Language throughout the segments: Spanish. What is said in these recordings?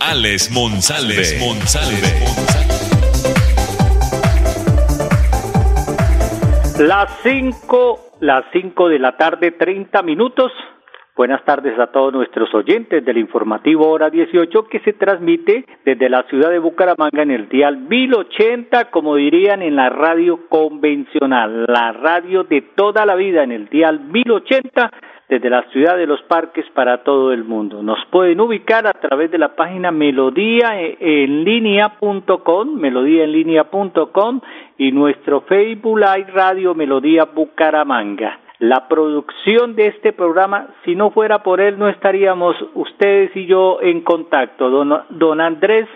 Alex Monsalve. Las 5, las 5 de la tarde, 30 minutos. Buenas tardes a todos nuestros oyentes del informativo Hora 18 que se transmite desde la ciudad de Bucaramanga en el dial 1080, como dirían en la radio convencional, la radio de toda la vida en el dial 1080 desde la ciudad de los parques para todo el mundo. Nos pueden ubicar a través de la página melodía en línea.com, melodía en línea.com y nuestro Facebook Live Radio Melodía Bucaramanga. La producción de este programa, si no fuera por él, no estaríamos ustedes y yo en contacto. Don, don Andrés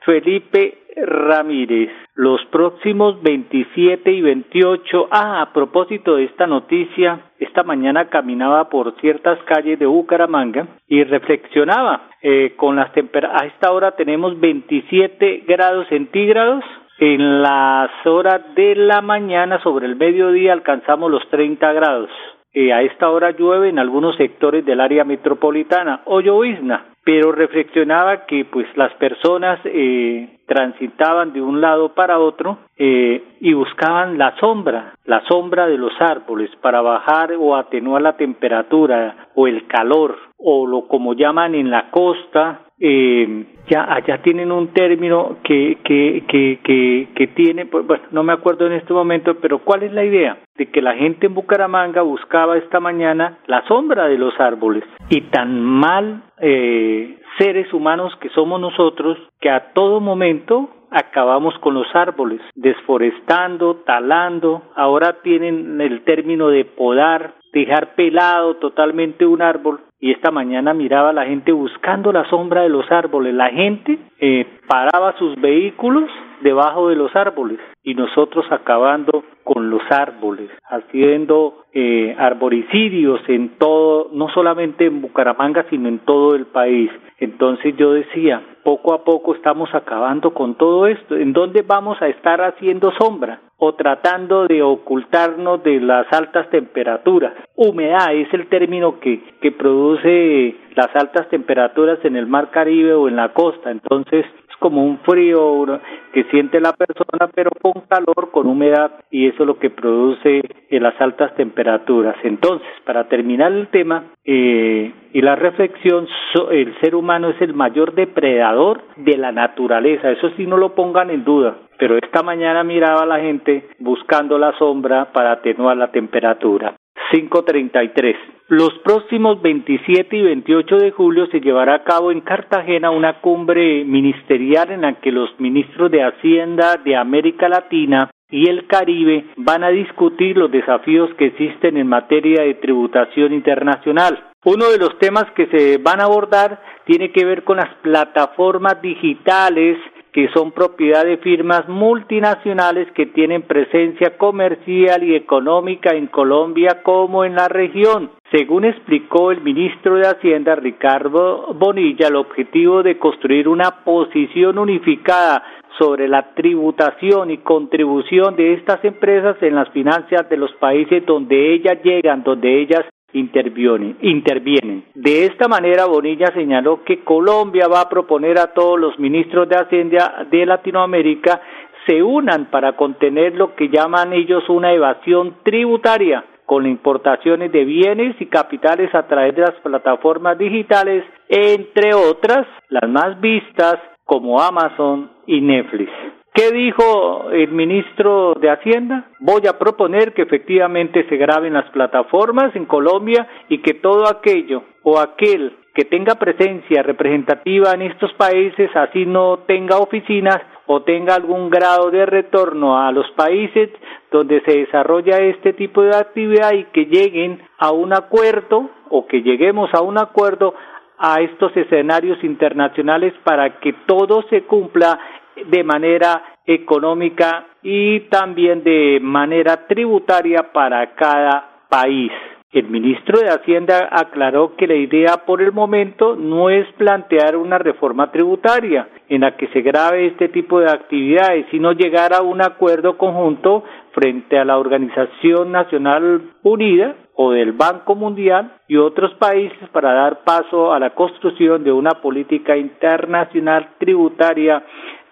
Felipe Ramírez. Los próximos 27 y 28, ah, a propósito de esta noticia, esta mañana caminaba por ciertas calles de Bucaramanga y reflexionaba eh, con las temperaturas, a esta hora tenemos 27 grados centígrados, en las horas de la mañana sobre el mediodía alcanzamos los 30 grados. Eh, a esta hora llueve en algunos sectores del área metropolitana o llovizna pero reflexionaba que pues las personas eh, transitaban de un lado para otro eh, y buscaban la sombra, la sombra de los árboles para bajar o atenuar la temperatura o el calor o lo como llaman en la costa eh, ya allá tienen un término que que que que, que tiene pues, bueno no me acuerdo en este momento pero cuál es la idea de que la gente en Bucaramanga buscaba esta mañana la sombra de los árboles. Y tan mal eh, seres humanos que somos nosotros que a todo momento acabamos con los árboles, desforestando, talando, ahora tienen el término de podar, dejar pelado totalmente un árbol y esta mañana miraba a la gente buscando la sombra de los árboles, la gente eh, paraba sus vehículos debajo de los árboles y nosotros acabando con los árboles, haciendo eh, arboricidios en todo, no solamente en Bucaramanga, sino en todo el país. Entonces yo decía, poco a poco estamos acabando con todo esto. ¿En dónde vamos a estar haciendo sombra? O tratando de ocultarnos de las altas temperaturas. Humedad es el término que, que produce las altas temperaturas en el mar Caribe o en la costa. Entonces, como un frío que siente la persona, pero con calor, con humedad, y eso es lo que produce eh, las altas temperaturas. Entonces, para terminar el tema eh, y la reflexión, el ser humano es el mayor depredador de la naturaleza, eso sí no lo pongan en duda. Pero esta mañana miraba a la gente buscando la sombra para atenuar la temperatura. 533. Los próximos 27 y 28 de julio se llevará a cabo en Cartagena una cumbre ministerial en la que los ministros de Hacienda de América Latina y el Caribe van a discutir los desafíos que existen en materia de tributación internacional. Uno de los temas que se van a abordar tiene que ver con las plataformas digitales que son propiedad de firmas multinacionales que tienen presencia comercial y económica en Colombia como en la región. Según explicó el ministro de Hacienda Ricardo Bonilla, el objetivo de construir una posición unificada sobre la tributación y contribución de estas empresas en las finanzas de los países donde ellas llegan, donde ellas intervienen, intervienen. De esta manera, Bonilla señaló que Colombia va a proponer a todos los ministros de Hacienda de Latinoamérica se unan para contener lo que llaman ellos una evasión tributaria con importaciones de bienes y capitales a través de las plataformas digitales, entre otras, las más vistas como Amazon y Netflix. ¿Qué dijo el ministro de Hacienda? Voy a proponer que efectivamente se graben las plataformas en Colombia y que todo aquello o aquel que tenga presencia representativa en estos países, así no tenga oficinas o tenga algún grado de retorno a los países donde se desarrolla este tipo de actividad y que lleguen a un acuerdo o que lleguemos a un acuerdo a estos escenarios internacionales para que todo se cumpla de manera económica y también de manera tributaria para cada país. El ministro de Hacienda aclaró que la idea por el momento no es plantear una reforma tributaria en la que se grave este tipo de actividades, sino llegar a un acuerdo conjunto frente a la Organización Nacional Unida o del Banco Mundial y otros países para dar paso a la construcción de una política internacional tributaria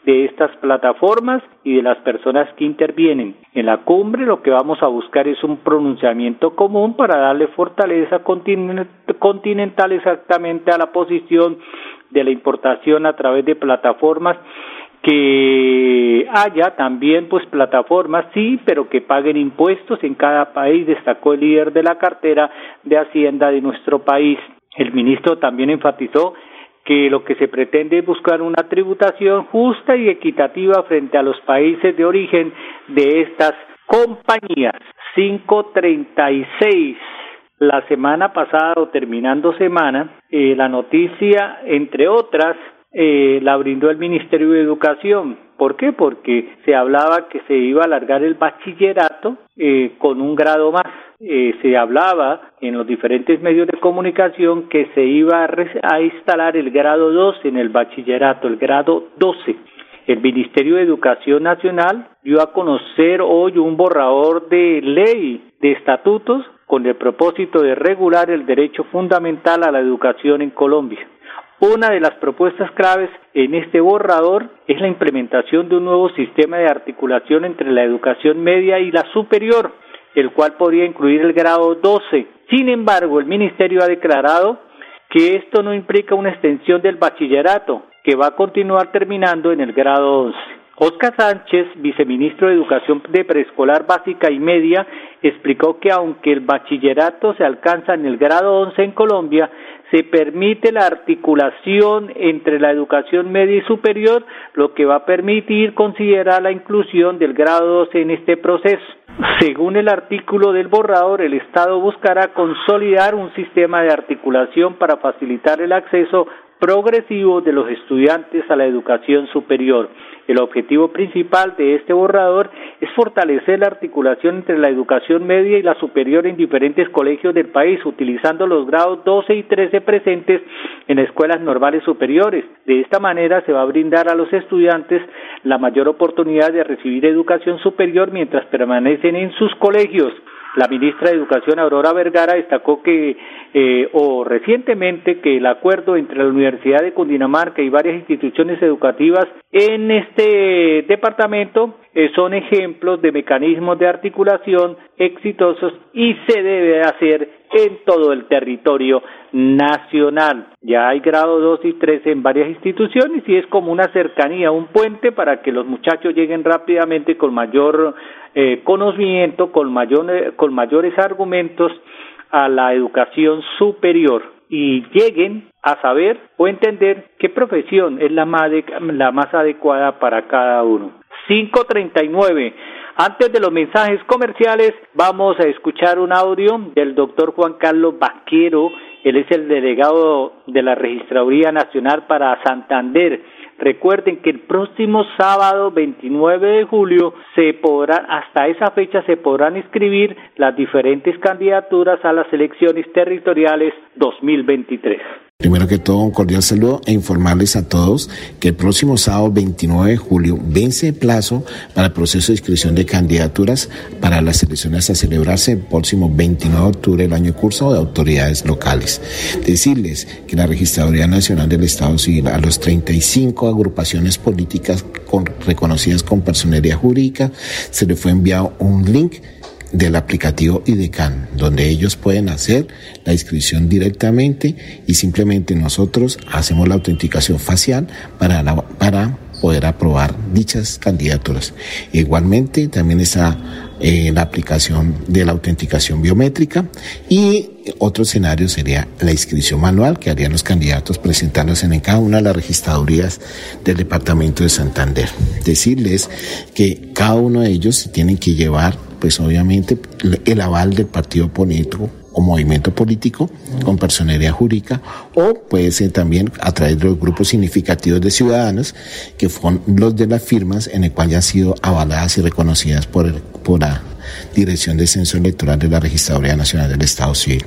de estas plataformas y de las personas que intervienen. En la cumbre lo que vamos a buscar es un pronunciamiento común para darle fortaleza continental exactamente a la posición de la importación a través de plataformas que haya también pues plataformas sí pero que paguen impuestos en cada país destacó el líder de la cartera de hacienda de nuestro país el ministro también enfatizó que lo que se pretende es buscar una tributación justa y equitativa frente a los países de origen de estas compañías. 536. La semana pasada o terminando semana, eh, la noticia, entre otras, eh, la brindó el Ministerio de Educación. ¿Por qué? Porque se hablaba que se iba a alargar el bachillerato eh, con un grado más. Eh, se hablaba en los diferentes medios de comunicación que se iba a, a instalar el grado 12 en el bachillerato, el grado 12. El Ministerio de Educación Nacional dio a conocer hoy un borrador de ley de estatutos con el propósito de regular el derecho fundamental a la educación en Colombia. Una de las propuestas claves en este borrador es la implementación de un nuevo sistema de articulación entre la educación media y la superior, el cual podría incluir el grado 12. Sin embargo, el Ministerio ha declarado que esto no implica una extensión del bachillerato, que va a continuar terminando en el grado 11. Oscar Sánchez, viceministro de Educación de Preescolar Básica y Media, explicó que aunque el bachillerato se alcanza en el grado 11 en Colombia, se permite la articulación entre la educación media y superior, lo que va a permitir considerar la inclusión del grado 12 en este proceso. Según el artículo del borrador, el Estado buscará consolidar un sistema de articulación para facilitar el acceso progresivo de los estudiantes a la educación superior. El objetivo principal de este borrador es fortalecer la articulación entre la educación media y la superior en diferentes colegios del país, utilizando los grados 12 y 13 presentes en escuelas normales superiores. De esta manera se va a brindar a los estudiantes la mayor oportunidad de recibir educación superior mientras permanecen en sus colegios. La ministra de Educación, Aurora Vergara, destacó que, eh, o recientemente, que el acuerdo entre la Universidad de Cundinamarca y varias instituciones educativas en este departamento eh, son ejemplos de mecanismos de articulación exitosos y se debe hacer en todo el territorio nacional. Ya hay grado 2 y 3 en varias instituciones y es como una cercanía, un puente para que los muchachos lleguen rápidamente con mayor eh, conocimiento, con, mayor, con mayores argumentos a la educación superior y lleguen a saber o entender qué profesión es la más, la más adecuada para cada uno. 539. Antes de los mensajes comerciales, vamos a escuchar un audio del doctor Juan Carlos Vaquero. Él es el delegado de la Registraduría Nacional para Santander. Recuerden que el próximo sábado 29 de julio se podrá, hasta esa fecha se podrán inscribir las diferentes candidaturas a las elecciones territoriales 2023. Primero que todo, un cordial saludo e informarles a todos que el próximo sábado 29 de julio vence el plazo para el proceso de inscripción de candidaturas para las elecciones a celebrarse el próximo 29 de octubre del año curso de autoridades locales. Decirles que la Registraduría Nacional del Estado Civil a los 35 agrupaciones políticas con, reconocidas con personería jurídica se le fue enviado un link del aplicativo IDECAN, donde ellos pueden hacer la inscripción directamente y simplemente nosotros hacemos la autenticación facial para, para poder aprobar dichas candidaturas. Igualmente también está eh, la aplicación de la autenticación biométrica y otro escenario sería la inscripción manual que harían los candidatos presentándose en cada una de las registradurías del departamento de Santander. Decirles que cada uno de ellos tienen que llevar pues obviamente el aval del partido político o movimiento político con personería jurídica o puede ser también a través de los grupos significativos de ciudadanos que son los de las firmas en el cual ya han sido avaladas y reconocidas por, por la Dirección de Censo Electoral de la Registraduría Nacional del Estado Civil.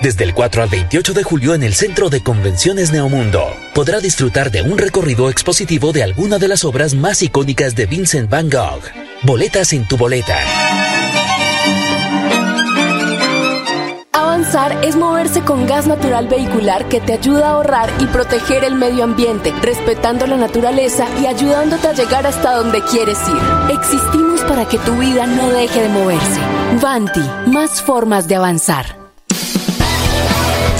Desde el 4 al 28 de julio en el Centro de Convenciones Neomundo, podrá disfrutar de un recorrido expositivo de alguna de las obras más icónicas de Vincent Van Gogh. Boletas en tu boleta. Avanzar es moverse con gas natural vehicular que te ayuda a ahorrar y proteger el medio ambiente, respetando la naturaleza y ayudándote a llegar hasta donde quieres ir. Existimos para que tu vida no deje de moverse. Vanti, más formas de avanzar.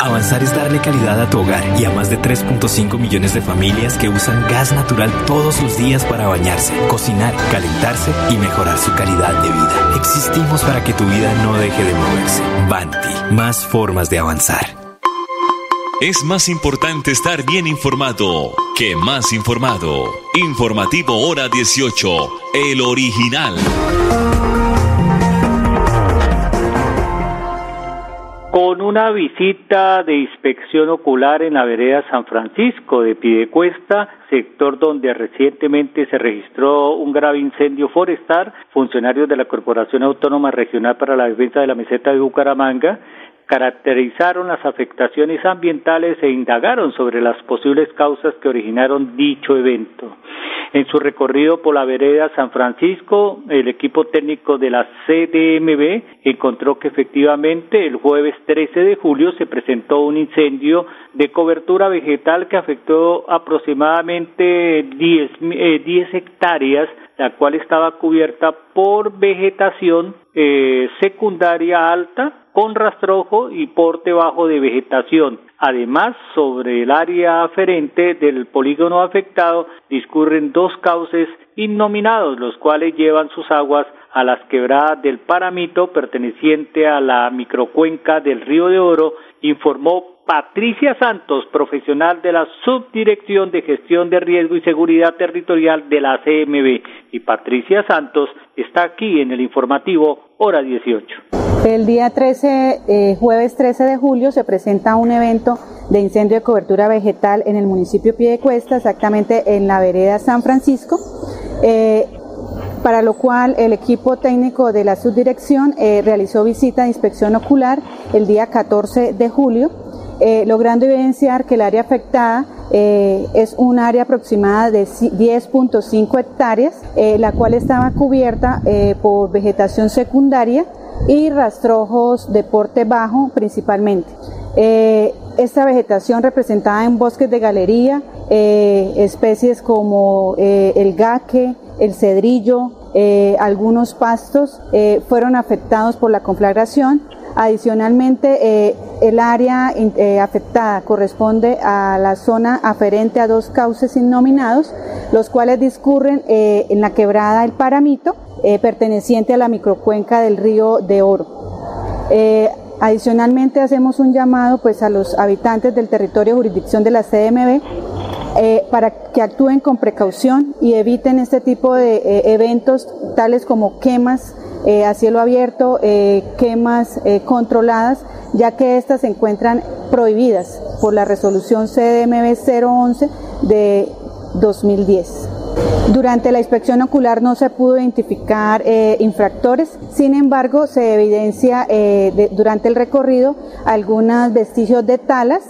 Avanzar es darle calidad a tu hogar y a más de 3.5 millones de familias que usan gas natural todos los días para bañarse, cocinar, calentarse y mejorar su calidad de vida. Existimos para que tu vida no deje de moverse. Banti, más formas de avanzar. Es más importante estar bien informado que más informado. Informativo Hora 18, el original. Con una visita de inspección ocular en la vereda San Francisco de Pidecuesta, sector donde recientemente se registró un grave incendio forestal, funcionarios de la Corporación Autónoma Regional para la Defensa de la Meseta de Bucaramanga caracterizaron las afectaciones ambientales e indagaron sobre las posibles causas que originaron dicho evento. En su recorrido por la vereda San Francisco, el equipo técnico de la CDMB encontró que efectivamente el jueves 13 de julio se presentó un incendio de cobertura vegetal que afectó aproximadamente 10, eh, hectáreas, la cual estaba cubierta por vegetación eh, secundaria alta con rastrojo y porte bajo de vegetación. Además, sobre el área aferente del polígono afectado discurren dos cauces innominados, los cuales llevan sus aguas a las quebradas del Paramito perteneciente a la microcuenca del Río de Oro, informó Patricia Santos, profesional de la Subdirección de Gestión de Riesgo y Seguridad Territorial de la CMB. Y Patricia Santos está aquí en el informativo Hora 18. El día 13, eh, jueves 13 de julio, se presenta un evento de incendio de cobertura vegetal en el municipio Piedecuesta, exactamente en la vereda San Francisco. Eh, para lo cual el equipo técnico de la subdirección eh, realizó visita de inspección ocular el día 14 de julio, logrando evidenciar que el área afectada es un área aproximada de 10.5 hectáreas, la cual estaba cubierta por vegetación secundaria y rastrojos de porte bajo principalmente. esta vegetación representada en bosques de galería, especies como el gaque, el cedrillo, eh, algunos pastos eh, fueron afectados por la conflagración. Adicionalmente, eh, el área afectada corresponde a la zona aferente a dos cauces innominados, los cuales discurren en la quebrada El Paramito, perteneciente a la microcuenca del río de Oro. Adicionalmente hacemos un llamado pues, a los habitantes del territorio jurisdicción de la CMB eh, para que actúen con precaución y eviten este tipo de eh, eventos tales como quemas eh, a cielo abierto, quemas controladas, ya que estas se encuentran prohibidas por la resolución CDMB 011 de 2010. Durante la inspección ocular no se pudo identificar infractores, sin embargo se evidencia durante el recorrido algunos vestigios de talas,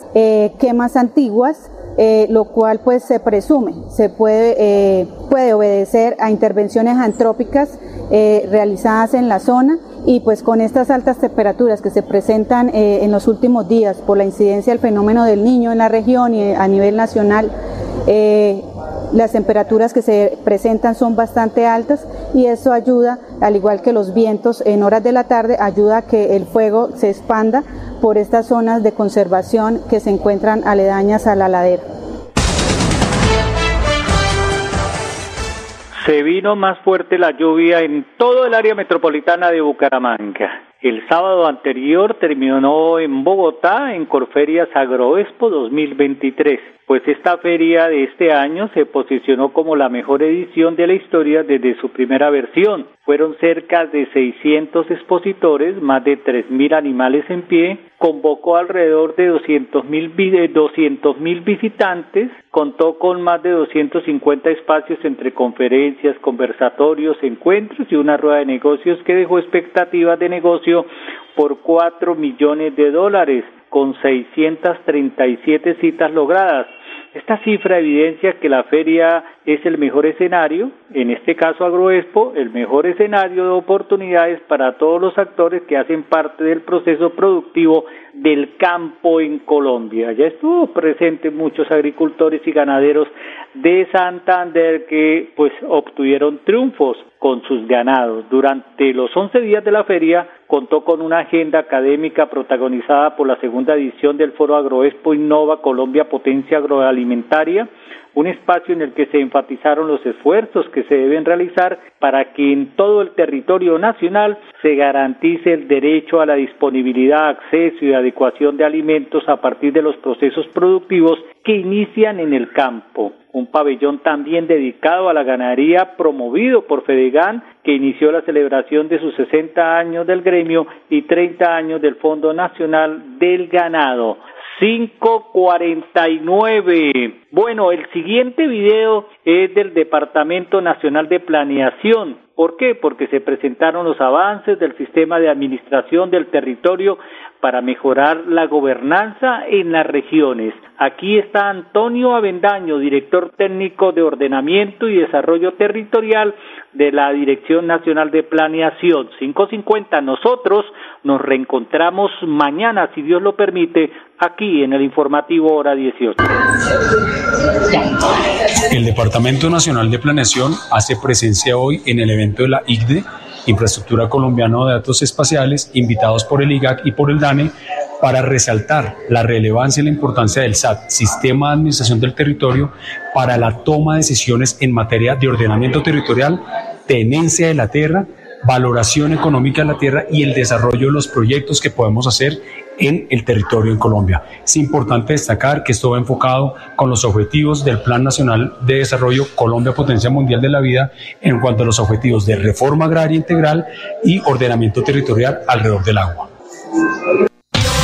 quemas antiguas, eh, lo cual pues se presume, se puede, eh, puede obedecer a intervenciones antrópicas eh, realizadas en la zona y pues con estas altas temperaturas que se presentan en los últimos días por la incidencia del fenómeno del niño en la región y a nivel nacional, las temperaturas que se presentan son bastante altas y eso ayuda, al igual que los vientos en horas de la tarde, ayuda a que el fuego se expanda por estas zonas de conservación que se encuentran aledañas a la ladera. Se vino más fuerte la lluvia en todo el área metropolitana de Bucaramanga. El sábado anterior terminó en Bogotá en Corferias Agroexpo 2023 pues esta feria de este año se posicionó como la mejor edición de la historia desde su primera versión. Fueron cerca de 600 expositores, más de 3.000 animales en pie, convocó alrededor de 200.000 mil visitantes, contó con más de 250 espacios entre conferencias, conversatorios, encuentros y una rueda de negocios que dejó expectativas de negocio por 4 millones de dólares con 637 citas logradas. Esta cifra evidencia que la feria es el mejor escenario, en este caso Agroexpo, el mejor escenario de oportunidades para todos los actores que hacen parte del proceso productivo del campo en Colombia. Ya estuvo presente muchos agricultores y ganaderos de Santander que pues obtuvieron triunfos con sus ganados. Durante los 11 días de la feria contó con una agenda académica protagonizada por la segunda edición del Foro Agroexpo Innova Colombia Potencia Agroalimentaria, un espacio en el que se enfatizaron los esfuerzos que se deben realizar para que en todo el territorio nacional se garantice el derecho a la disponibilidad, acceso y adecuación de alimentos a partir de los procesos productivos que inician en el campo. Un pabellón también dedicado a la ganadería promovido por Fedegan que inició la celebración de sus 60 años del gremio y 30 años del Fondo Nacional del Ganado. 549. Bueno, el siguiente video es del Departamento Nacional de Planeación. ¿Por qué? Porque se presentaron los avances del sistema de administración del territorio para mejorar la gobernanza en las regiones. Aquí está Antonio Avendaño, director técnico de ordenamiento y desarrollo territorial de la Dirección Nacional de Planeación. 550. Nosotros nos reencontramos mañana, si Dios lo permite, aquí en el informativo hora 18. El Departamento Nacional de Planeación hace presencia hoy en el evento de la ICDE Infraestructura Colombiana de Datos Espaciales, invitados por el IGAC y por el DANE, para resaltar la relevancia y la importancia del SAT, Sistema de Administración del Territorio, para la toma de decisiones en materia de ordenamiento territorial, tenencia de la tierra, valoración económica de la tierra y el desarrollo de los proyectos que podemos hacer en el territorio en Colombia. Es importante destacar que esto va enfocado con los objetivos del Plan Nacional de Desarrollo Colombia Potencia Mundial de la Vida en cuanto a los objetivos de reforma agraria integral y ordenamiento territorial alrededor del agua.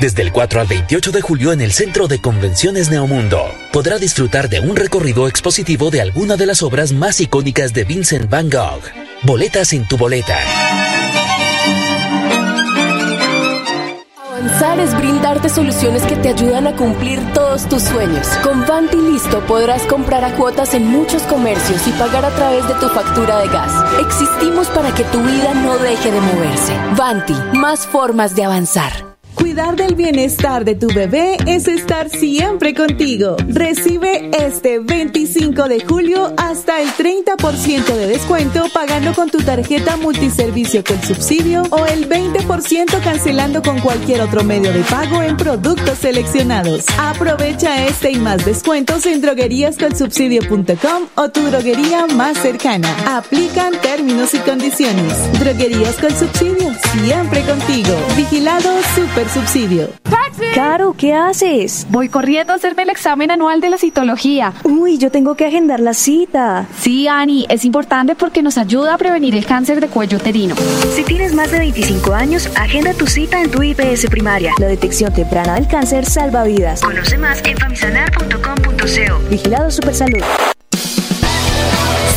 Desde el 4 al 28 de julio en el Centro de Convenciones Neomundo, podrá disfrutar de un recorrido expositivo de alguna de las obras más icónicas de Vincent Van Gogh. Boletas en tu boleta. Avanzar es brindarte soluciones que te ayudan a cumplir todos tus sueños. Con Vanti Listo podrás comprar a cuotas en muchos comercios y pagar a través de tu factura de gas. Existimos para que tu vida no deje de moverse. Vanti, más formas de avanzar. Cuidar del bienestar de tu bebé es estar siempre contigo. Recibe este 25 de julio hasta el 30% de descuento pagando con tu tarjeta multiservicio con subsidio o el 20% cancelando con cualquier otro medio de pago en productos seleccionados. Aprovecha este y más descuentos en drogueríascolsubsidio.com o tu droguería más cercana. Aplican términos y condiciones. Droguerías con subsidio, siempre contigo. Vigilado Super subsidio. Caro, ¿qué haces? Voy corriendo a hacerme el examen anual de la citología. Uy, yo tengo que agendar la cita. Sí, Ani, es importante porque nos ayuda a prevenir el cáncer de cuello uterino. Si tienes más de 25 años, agenda tu cita en tu IPS primaria. La detección temprana del cáncer salva vidas. Conoce más en famisanar.com.co. Vigilado Supersalud.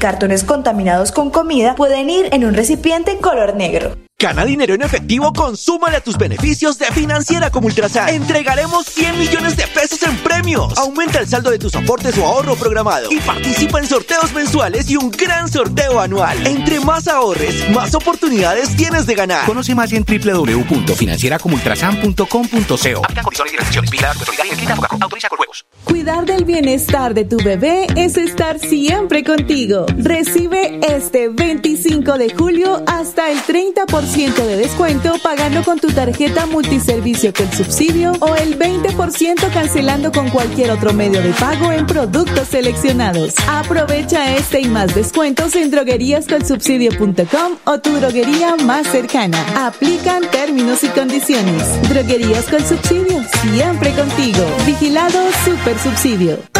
cartones contaminados con comida pueden ir en un recipiente color negro. Gana dinero en efectivo, consúmale a tus beneficios de Financiera como Ultrasan. Entregaremos 100 millones de pesos en premios. Aumenta el saldo de tus aportes o ahorro programado y participa en sorteos mensuales y un gran sorteo anual. Entre más ahorres, más oportunidades tienes de ganar. Conoce más en www.financieracomultrasan.com.co. Cuidar del bienestar de tu bebé es estar siempre contigo. Recibe este 25 de julio hasta el 30% de descuento pagando con tu tarjeta multiservicio con subsidio o el 20% cancelando con cualquier otro medio de pago en productos seleccionados. Aprovecha este y más descuentos en drogueríascolsubsidio.com o tu droguería más cercana. Aplican términos y condiciones. Droguerías con subsidio, siempre contigo. Vigilado Super Subsidio.